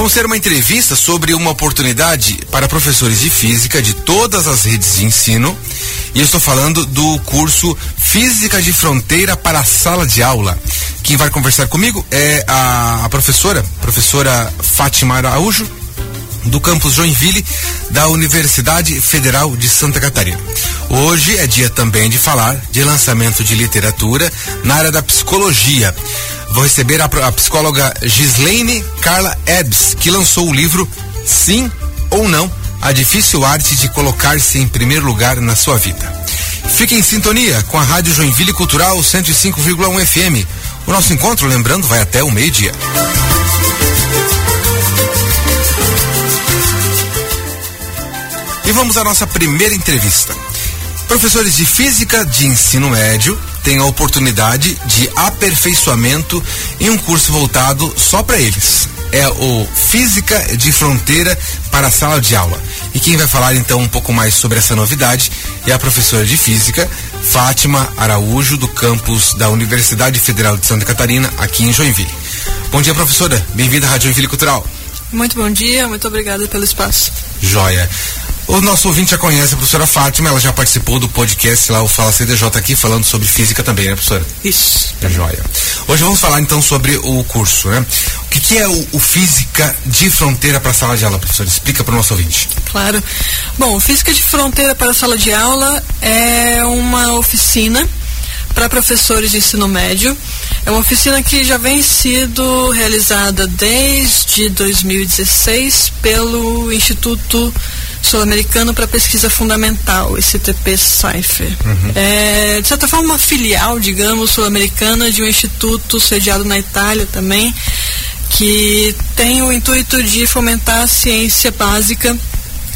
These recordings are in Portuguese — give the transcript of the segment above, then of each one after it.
Vamos ter uma entrevista sobre uma oportunidade para professores de física de todas as redes de ensino. E eu estou falando do curso Física de Fronteira para a Sala de Aula. Quem vai conversar comigo é a, a professora, professora Fátima Araújo, do campus Joinville da Universidade Federal de Santa Catarina. Hoje é dia também de falar de lançamento de literatura na área da psicologia. Vou receber a, a psicóloga Gislaine Carla Ebbs, que lançou o livro Sim ou Não, a difícil arte de colocar-se em primeiro lugar na sua vida. Fique em sintonia com a Rádio Joinville Cultural 105,1 FM. O nosso encontro, lembrando, vai até o meio-dia. E vamos à nossa primeira entrevista. Professores de física de ensino médio têm a oportunidade de aperfeiçoamento em um curso voltado só para eles. É o Física de Fronteira para a Sala de Aula. E quem vai falar então um pouco mais sobre essa novidade é a professora de Física, Fátima Araújo, do campus da Universidade Federal de Santa Catarina, aqui em Joinville. Bom dia, professora. Bem-vinda à Rádio Joinville Cultural. Muito bom dia, muito obrigada pelo espaço. Joia. O nosso ouvinte já conhece a professora Fátima, ela já participou do podcast lá, o Fala CDJ aqui, falando sobre física também, né, professora? Isso. É joia. Hoje vamos falar então sobre o curso, né? O que, que é o, o, Física de Fronteira para a Sala de Aula, professora? Explica para o nosso ouvinte. Claro. Bom, Física de Fronteira para a Sala de Aula é uma oficina para professores de ensino médio. É uma oficina que já vem sido realizada desde 2016 pelo Instituto Sul-Americano para Pesquisa Fundamental, ICTP Cypher. Uhum. É, de certa forma, uma filial, digamos, sul-americana de um instituto sediado na Itália também, que tem o intuito de fomentar a ciência básica,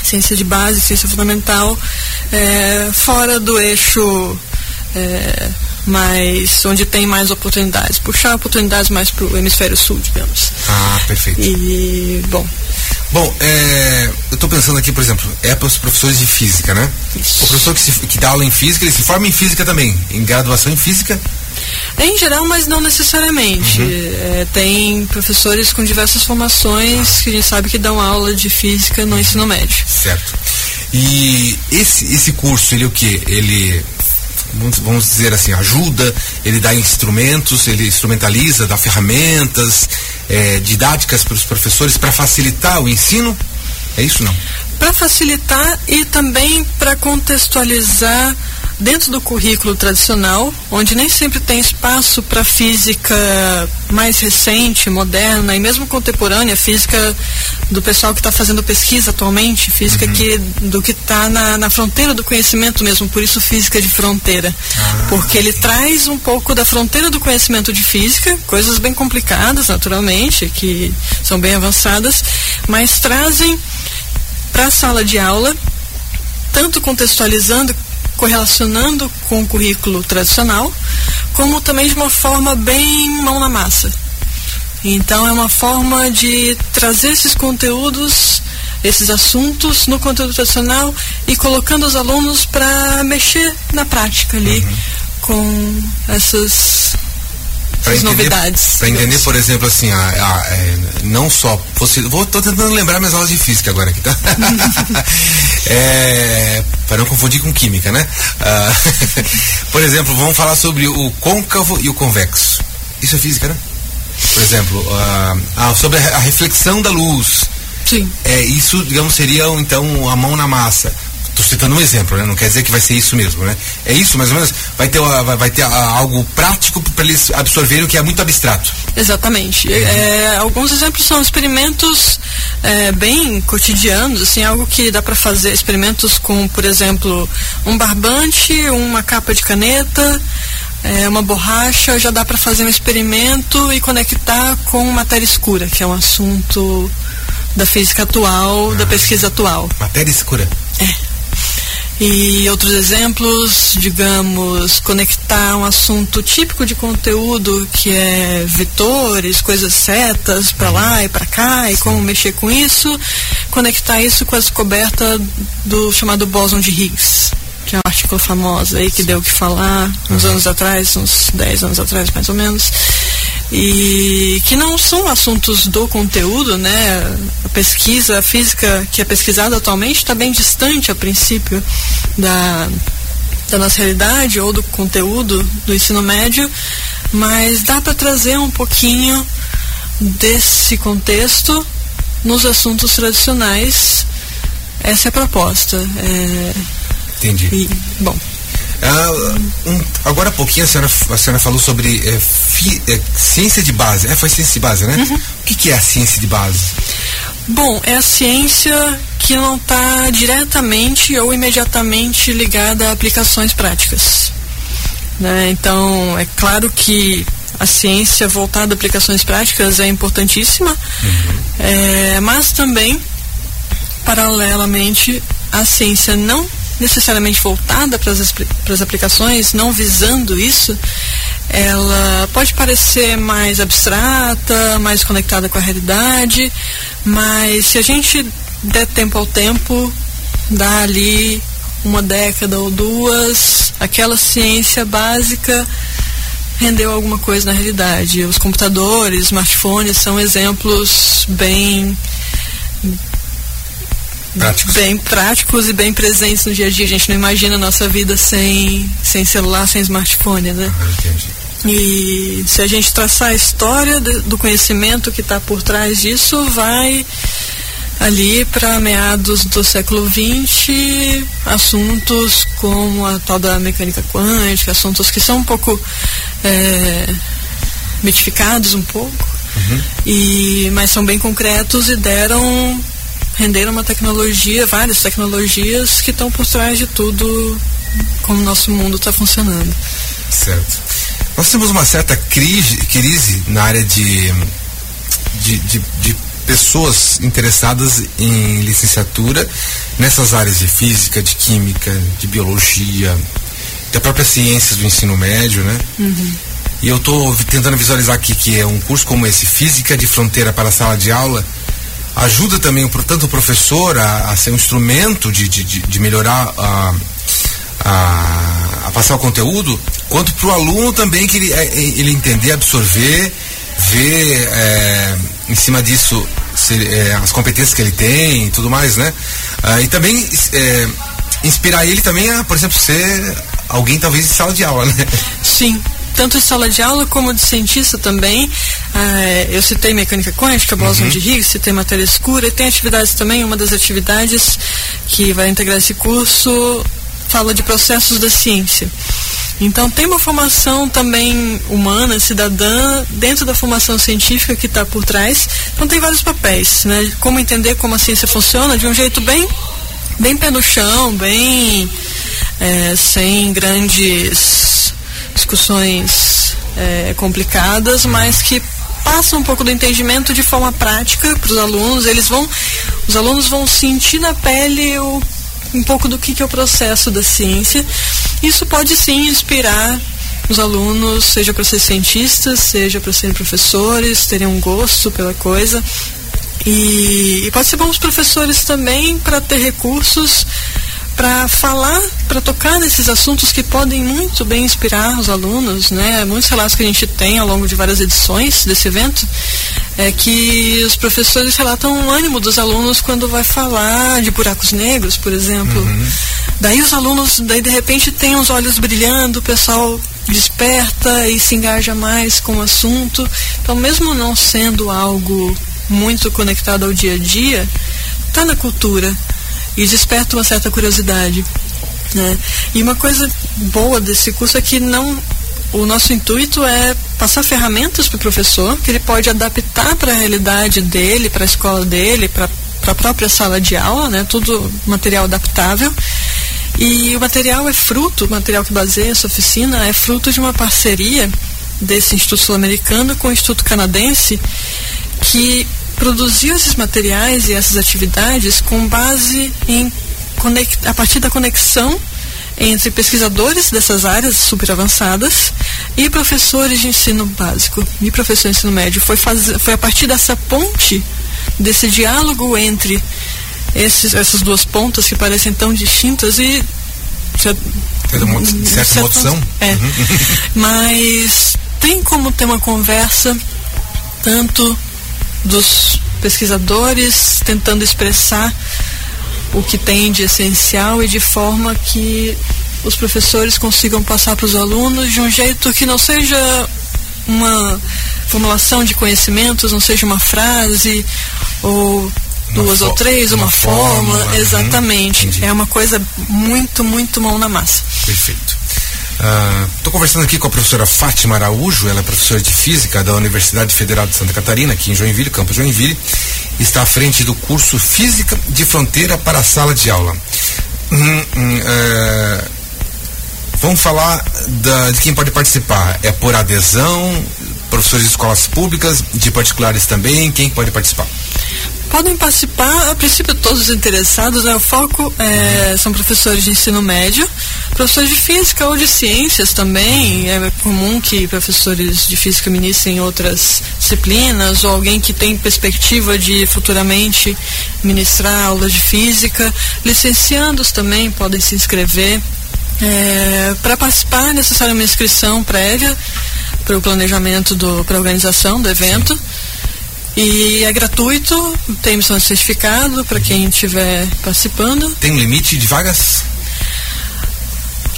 ciência de base, ciência fundamental, é, fora do eixo. É, mais onde tem mais oportunidades, puxar oportunidades mais para o hemisfério sul, digamos. Ah, perfeito. E bom, Bom, é, eu estou pensando aqui, por exemplo, é para os professores de física, né? Isso. O professor que, se, que dá aula em física, ele se forma em física também, em graduação em física? Em geral, mas não necessariamente. Uhum. É, tem professores com diversas formações que a gente sabe que dão aula de física no ensino médio. Certo. E esse, esse curso, ele é o que? Ele vamos dizer assim, ajuda, ele dá instrumentos, ele instrumentaliza, dá ferramentas é, didáticas para os professores para facilitar o ensino? É isso não? Para facilitar e também para contextualizar dentro do currículo tradicional, onde nem sempre tem espaço para física mais recente, moderna e mesmo contemporânea, física do pessoal que está fazendo pesquisa atualmente, física uhum. que, do que está na, na, fronteira do conhecimento mesmo, por isso física de fronteira. Ah, Porque ele traz um pouco da fronteira do conhecimento de física, coisas bem complicadas, naturalmente, que são bem avançadas, mas trazem para a sala de aula, tanto contextualizando correlacionando com o currículo tradicional, como também de uma forma bem mão na massa. Então é uma forma de trazer esses conteúdos, esses assuntos no conteúdo tradicional e colocando os alunos para mexer na prática ali uhum. com essas as novidades. Para entender, por exemplo, assim, a, a, é, não só. Você, vou, tô tentando lembrar minhas aulas de física agora aqui, tá? é, para não confundir com química, né? Ah, por exemplo, vamos falar sobre o côncavo e o convexo. Isso é física, né? Por exemplo, ah, sobre a reflexão da luz. Sim. É, isso, digamos, seria então a mão na massa. Estou citando um exemplo, né? Não quer dizer que vai ser isso mesmo, né? É isso, mais ou menos? Vai ter, vai, vai ter algo prático para eles absorverem o que é muito abstrato. Exatamente. Uhum. É, alguns exemplos são experimentos é, bem cotidianos, assim, algo que dá para fazer experimentos com, por exemplo, um barbante, uma capa de caneta, é, uma borracha, já dá para fazer um experimento e conectar com matéria escura, que é um assunto da física atual, ah, da pesquisa atual. Matéria escura? É. E outros exemplos, digamos, conectar um assunto típico de conteúdo que é vetores, coisas setas para lá e para cá e como mexer com isso, conectar isso com a descoberta do chamado bóson de Higgs, que é uma artigo famosa aí que deu o que falar uns anos atrás, uns 10 anos atrás mais ou menos. E que não são assuntos do conteúdo, né? A pesquisa física que é pesquisada atualmente está bem distante, a princípio, da, da nossa realidade ou do conteúdo do ensino médio, mas dá para trazer um pouquinho desse contexto nos assuntos tradicionais. Essa é a proposta. É... Entendi. E, bom. Ah, um, agora há pouquinho a senhora, a senhora falou sobre é, fi, é, ciência de base. É, foi ciência de base, né? Uhum. O que, que, é a ciência de base? Bom, é a ciência que não está diretamente ou imediatamente ligada a aplicações práticas. Né? Então, é claro que a ciência voltada a aplicações práticas é importantíssima, uhum. é, mas também, paralelamente, a ciência não necessariamente voltada para as aplicações, não visando isso, ela pode parecer mais abstrata, mais conectada com a realidade, mas se a gente der tempo ao tempo, dá ali uma década ou duas, aquela ciência básica rendeu alguma coisa na realidade. Os computadores, smartphones são exemplos bem práticos. bem práticos e bem presentes no dia a dia. A gente não imagina a nossa vida sem, sem celular, sem smartphone, né? Ah, entendi. E se a gente traçar a história do conhecimento que está por trás disso, vai ali para meados do século XX, assuntos como a tal da mecânica quântica, assuntos que são um pouco é, mitificados um pouco, uhum. e, mas são bem concretos e deram renderam uma tecnologia, várias tecnologias que estão por trás de tudo como o nosso mundo está funcionando. Certo. Nós temos uma certa crise, crise na área de, de, de, de pessoas interessadas em licenciatura nessas áreas de física, de química, de biologia, da própria ciências do ensino médio, né? Uhum. E eu estou tentando visualizar aqui que é um curso como esse, Física de Fronteira para a Sala de Aula, ajuda também, portanto, o professor a, a ser um instrumento de, de, de melhorar a, a, a, passar o conteúdo, quanto para o aluno também que ele, é, ele entender, absorver ver é, em cima disso se, é, as competências que ele tem e tudo mais, né? Ah, e também é, inspirar ele também a, por exemplo, ser alguém talvez em sala de aula, né? Sim, tanto em sala de aula como de cientista também. Ah, eu citei mecânica quântica, Boson uhum. de Higgs, citei matéria escura e tem atividades também. Uma das atividades que vai integrar esse curso fala de processos da ciência. Então tem uma formação também humana, cidadã, dentro da formação científica que está por trás. Então tem vários papéis, né? Como entender como a ciência funciona de um jeito bem, bem pé no chão, bem é, sem grandes discussões é, complicadas, mas que passa um pouco do entendimento de forma prática para os alunos. Eles vão, os alunos vão sentir na pele o um pouco do que, que é o processo da ciência. Isso pode sim inspirar os alunos, seja para ser cientistas, seja para serem professores, terem um gosto pela coisa. E, e pode ser bom os professores também para ter recursos para falar, para tocar nesses assuntos que podem muito bem inspirar os alunos, né? Muitos relatos que a gente tem ao longo de várias edições desse evento é que os professores relatam o ânimo dos alunos quando vai falar de buracos negros, por exemplo. Uhum. Daí os alunos, daí de repente tem os olhos brilhando, o pessoal desperta e se engaja mais com o assunto. Então, mesmo não sendo algo muito conectado ao dia a dia, está na cultura e desperta uma certa curiosidade. Né? E uma coisa boa desse curso é que não o nosso intuito é passar ferramentas para o professor que ele pode adaptar para a realidade dele, para a escola dele, para a própria sala de aula, né? tudo material adaptável. E o material é fruto, o material que baseia essa oficina é fruto de uma parceria desse Instituto Sul-Americano com o Instituto Canadense, que produziu esses materiais e essas atividades com base em a partir da conexão entre pesquisadores dessas áreas super avançadas e professores de ensino básico e professores de ensino médio. Foi, faz, foi a partir dessa ponte, desse diálogo entre esses, essas duas pontas que parecem tão distintas e de certa emoção. É. Uhum. Mas tem como ter uma conversa tanto dos pesquisadores tentando expressar o que tem de essencial e de forma que os professores consigam passar para os alunos de um jeito que não seja uma formulação de conhecimentos, não seja uma frase ou duas ou três, uma, uma fórmula, fórmula, exatamente. Uhum, é uma coisa muito, muito mão na massa. Perfeito. Estou uh, conversando aqui com a professora Fátima Araújo, ela é professora de Física da Universidade Federal de Santa Catarina, aqui em Joinville, Campo Joinville. Está à frente do curso Física de Fronteira para a Sala de Aula. Hum, hum, uh, vamos falar da, de quem pode participar. É por adesão, professores de escolas públicas, de particulares também, quem pode participar? podem participar, a princípio todos os interessados, né? O foco é, são professores de ensino médio, professores de física ou de ciências também. É comum que professores de física ministrem outras disciplinas, ou alguém que tem perspectiva de futuramente ministrar aulas de física. Licenciandos também podem se inscrever. É, para participar é necessária uma inscrição prévia para o planejamento para a organização do evento. E é gratuito, tem emissão de certificado para quem estiver participando. Tem um limite de vagas?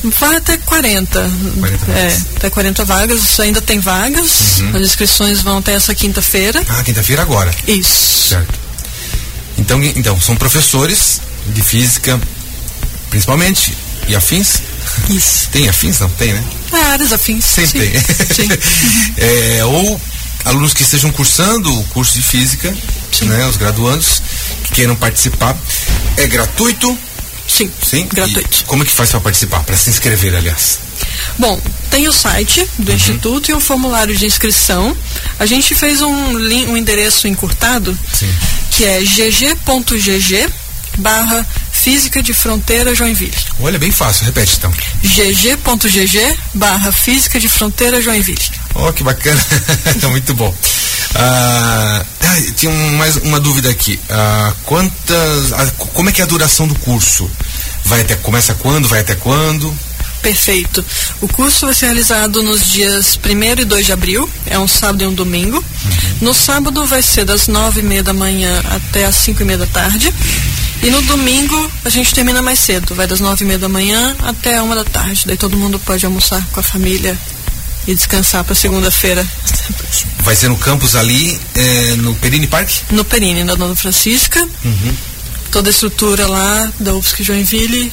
Vai até 40. 40 é, até 40 vagas. Ainda tem vagas. Uhum. As inscrições vão até essa quinta-feira. Ah, quinta-feira agora. Isso. Certo. Então, então, são professores de física, principalmente, e afins? Isso. Tem afins? Não tem, né? É, áreas afins. Sempre sim. tem. Sim. é, ou alunos que estejam cursando o curso de física, Sim. né, os graduandos que queiram participar. É gratuito? Sim. Sim? Gratuito. E como é que faz para participar? Para se inscrever, aliás? Bom, tem o site do uhum. Instituto e um formulário de inscrição. A gente fez um, um endereço encurtado, Sim. que é gg.gg barra Física de Fronteira Joinville. Olha, bem fácil, repete então. gg.gg barra Física de Fronteira Joinville. Oh, que bacana, muito bom. Ah, tinha mais uma dúvida aqui. Ah, quantas, ah, como é que é a duração do curso? Vai até, começa quando, vai até quando? Perfeito. O curso vai ser realizado nos dias 1 e 2 de abril, é um sábado e um domingo. Uhum. No sábado vai ser das nove e meia da manhã até as cinco e meia da tarde. E no domingo a gente termina mais cedo, vai das nove e meia da manhã até uma da tarde. Daí todo mundo pode almoçar com a família e descansar para segunda-feira. Vai ser no campus ali, é, no Perini Park? No Perini, na Dona Francisca. Uhum. Toda a estrutura lá da UFSC Joinville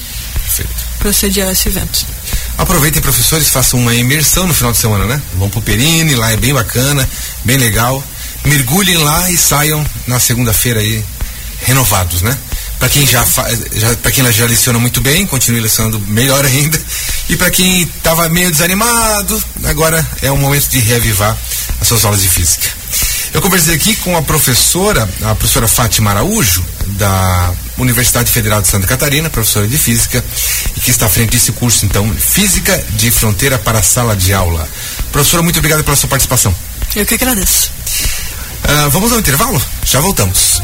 para sediar esse evento. Aproveitem, professores, façam uma imersão no final de semana, né? Vão pro Perini, lá é bem bacana, bem legal. Mergulhem lá e saiam na segunda-feira aí renovados, né? Para quem já, já para quem já leciona muito bem, continue lecionando melhor ainda. E para quem estava meio desanimado, agora é o momento de reavivar as suas aulas de física. Eu conversei aqui com a professora, a professora Fátima Araújo, da Universidade Federal de Santa Catarina, professora de física, e que está à frente desse curso, então, Física de Fronteira para a Sala de Aula. Professora, muito obrigado pela sua participação. Eu que agradeço. Uh, vamos ao intervalo? Já voltamos.